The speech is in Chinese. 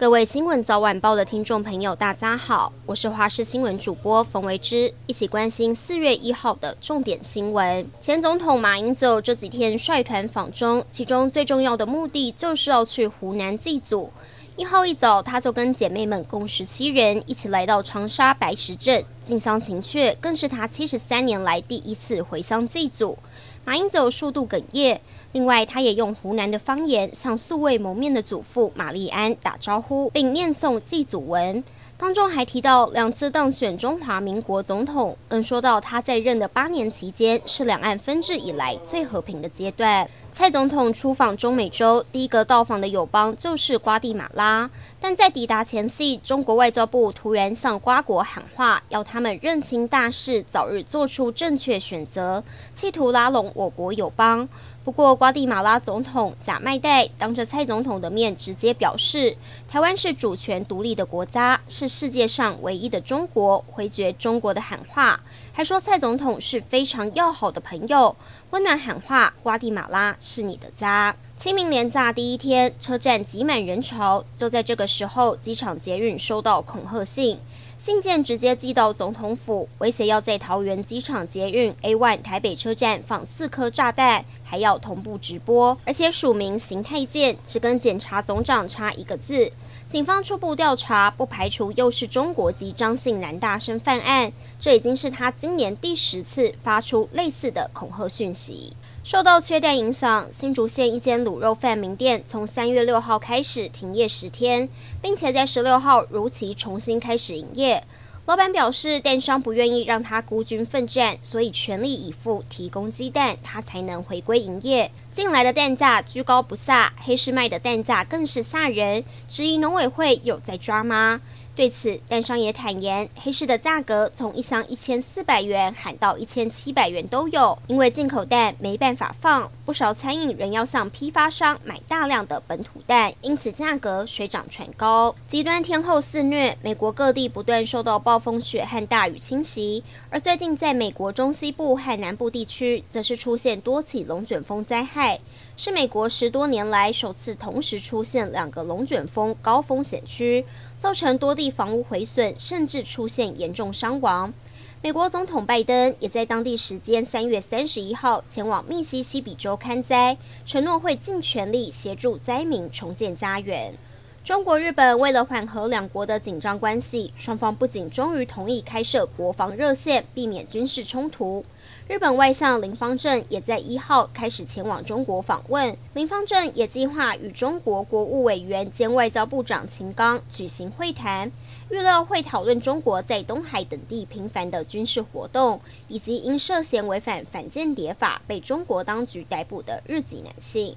各位新闻早晚报的听众朋友，大家好，我是华视新闻主播冯维之，一起关心四月一号的重点新闻。前总统马英九这几天率团访中，其中最重要的目的就是要去湖南祭祖。一号一早，他就跟姐妹们共十七人一起来到长沙白石镇，近乡情怯，更是他七十三年来第一次回乡祭祖。马英九数度哽咽，另外他也用湖南的方言向素未谋面的祖父玛丽安打招呼，并念诵祭祖文。当中还提到两次当选中华民国总统，更说到他在任的八年期间是两岸分治以来最和平的阶段。蔡总统出访中美洲，第一个到访的友邦就是瓜地马拉。但在抵达前夕，中国外交部突然向瓜国喊话，要他们认清大势，早日做出正确选择，企图拉拢我国友邦。不过，瓜地马拉总统贾麦代当着蔡总统的面直接表示，台湾是主权独立的国家，是世界上唯一的中国，回绝中国的喊话，还说蔡总统是非常要好的朋友，温暖喊话：瓜地马拉是你的家。清明连假第一天，车站挤满人潮，就在这个时候，机场捷运收到恐吓信。信件直接寄到总统府，威胁要在桃园机场捷运 A1 台北车站放四颗炸弹，还要同步直播，而且署名邢太健，只跟检察总长差一个字。警方初步调查，不排除又是中国籍张姓男大生犯案。这已经是他今年第十次发出类似的恐吓讯息。受到缺蛋影响，新竹县一间卤肉饭名店从三月六号开始停业十天，并且在十六号如期重新开始营业。老板表示，蛋商不愿意让他孤军奋战，所以全力以赴提供鸡蛋，他才能回归营业。近来的蛋价居高不下，黑市卖的蛋价更是吓人，质疑农委会有在抓吗？对此，蛋商也坦言，黑市的价格从一箱一千四百元喊到一千七百元都有，因为进口蛋没办法放，不少餐饮仍要向批发商买大量的本土蛋，因此价格水涨船高。极端天候肆虐，美国各地不断受到暴风雪和大雨侵袭，而最近在美国中西部和南部地区，则是出现多起龙卷风灾害，是美国十多年来首次同时出现两个龙卷风高风险区。造成多地房屋毁损，甚至出现严重伤亡。美国总统拜登也在当地时间三月三十一号前往密西西比州看灾，承诺会尽全力协助灾民重建家园。中国、日本为了缓和两国的紧张关系，双方不仅终于同意开设国防热线，避免军事冲突。日本外相林方正也在一号开始前往中国访问。林方正也计划与中国国务委员兼外交部长秦刚举行会谈，预料会讨论中国在东海等地频繁的军事活动，以及因涉嫌违反反间谍法被中国当局逮捕的日籍男性。